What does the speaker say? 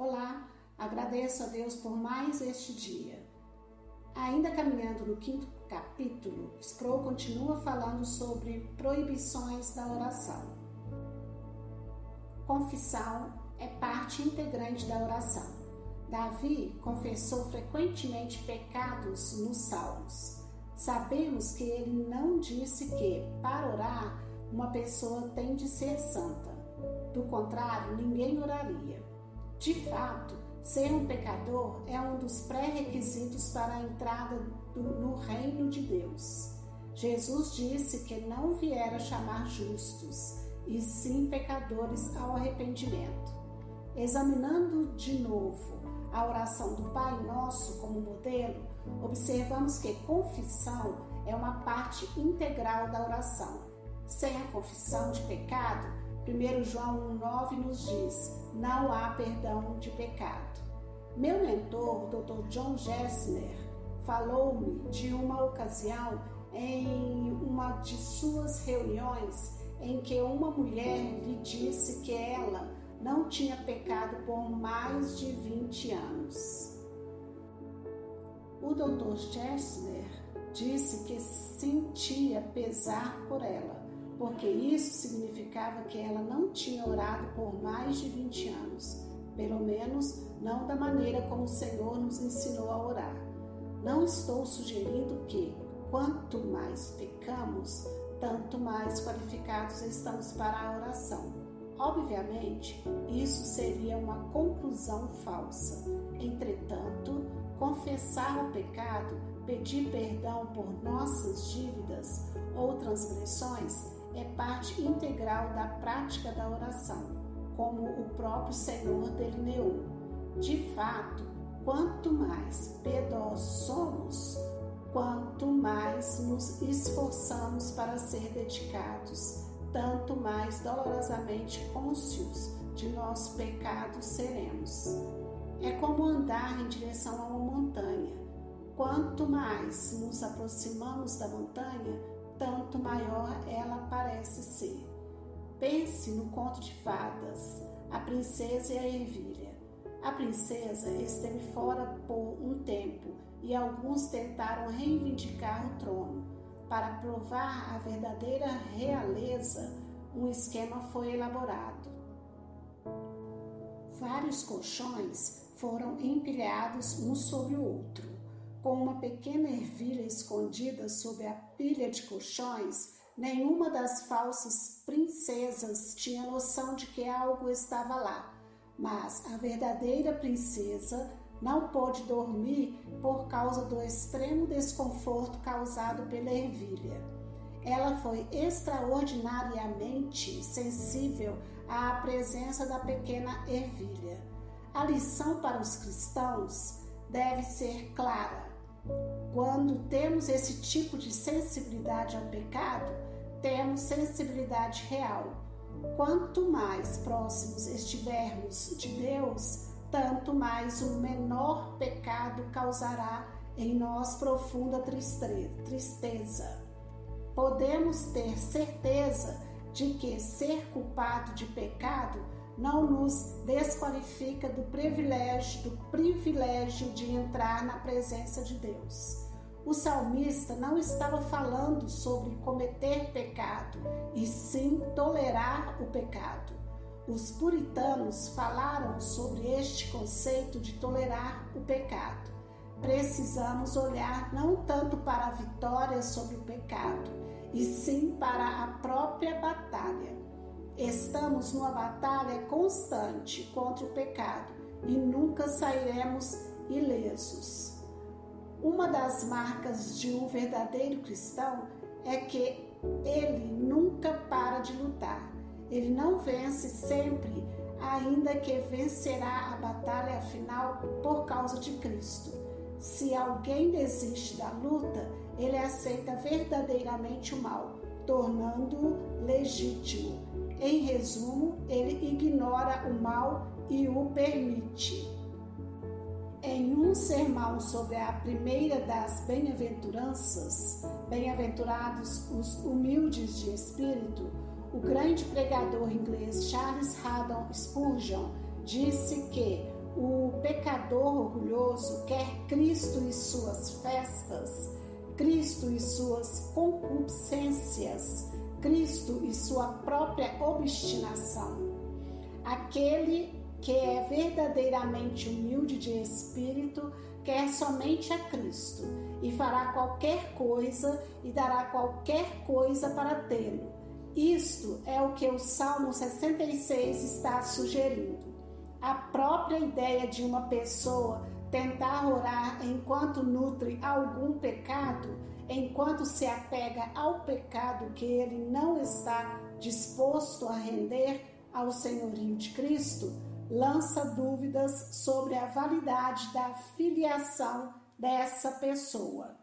Olá, agradeço a Deus por mais este dia. Ainda caminhando no quinto capítulo, Sproul continua falando sobre proibições da oração. Confissão é parte integrante da oração. Davi confessou frequentemente pecados nos Salmos. Sabemos que ele não disse que, para orar, uma pessoa tem de ser santa. Do contrário, ninguém oraria. De fato, ser um pecador é um dos pré-requisitos para a entrada do, no reino de Deus. Jesus disse que não viera chamar justos, e sim pecadores ao arrependimento. Examinando de novo a oração do Pai Nosso como modelo, observamos que confissão é uma parte integral da oração. Sem a confissão de pecado, 1 João 1,9 nos diz: não há perdão de pecado. Meu mentor, Dr. John Gessner, falou-me de uma ocasião em uma de suas reuniões em que uma mulher lhe disse que ela não tinha pecado por mais de 20 anos. O Dr. Gessner disse que sentia pesar por ela porque isso significava que ela não tinha orado por mais de 20 anos, pelo menos não da maneira como o Senhor nos ensinou a orar. Não estou sugerindo que, quanto mais pecamos, tanto mais qualificados estamos para a oração. Obviamente, isso seria uma conclusão falsa. Entretanto, confessar o pecado, pedir perdão por nossas dívidas ou transgressões é parte integral da prática da oração, como o próprio Senhor delineou. De fato, quanto mais piedosos somos, quanto mais nos esforçamos para ser dedicados, tanto mais dolorosamente cônscios de nosso pecado seremos. É como andar em direção a uma montanha. Quanto mais nos aproximamos da montanha, tanto maior ela parece ser. Pense no conto de fadas, a princesa e a ervilha. A princesa esteve fora por um tempo e alguns tentaram reivindicar o trono. Para provar a verdadeira realeza, um esquema foi elaborado. Vários colchões foram empilhados um sobre o outro com uma pequena ervilha escondida sob a pilha de colchões, nenhuma das falsas princesas tinha noção de que algo estava lá. Mas a verdadeira princesa não pôde dormir por causa do extremo desconforto causado pela ervilha. Ela foi extraordinariamente sensível à presença da pequena ervilha. A lição para os cristãos deve ser clara. Quando temos esse tipo de sensibilidade ao pecado, temos sensibilidade real. Quanto mais próximos estivermos de Deus, tanto mais o menor pecado causará em nós profunda tristeza. Podemos ter certeza de que ser culpado de pecado não nos desqualifica do privilégio, do privilégio de entrar na presença de Deus. O salmista não estava falando sobre cometer pecado, e sim tolerar o pecado. Os puritanos falaram sobre este conceito de tolerar o pecado. Precisamos olhar não tanto para a vitória sobre o pecado, e sim para a própria batalha. Estamos numa batalha constante contra o pecado e nunca sairemos ilesos. Uma das marcas de um verdadeiro cristão é que ele nunca para de lutar. Ele não vence sempre, ainda que vencerá a batalha final por causa de Cristo. Se alguém desiste da luta, ele aceita verdadeiramente o mal, tornando-o legítimo em resumo, ele ignora o mal e o permite. Em um sermão sobre a primeira das bem-aventuranças, bem-aventurados os humildes de espírito, o grande pregador inglês Charles Haddon Spurgeon disse que o pecador orgulhoso quer Cristo e suas festas, Cristo e suas concupiscências, Cristo e sua obstinação. Aquele que é verdadeiramente humilde de espírito quer somente a Cristo e fará qualquer coisa e dará qualquer coisa para tê-lo. Isto é o que o Salmo 66 está sugerindo. A própria ideia de uma pessoa tentar orar enquanto nutre algum pecado, enquanto se apega ao pecado que ele não está disposto a render ao senhorio de Cristo, lança dúvidas sobre a validade da filiação dessa pessoa.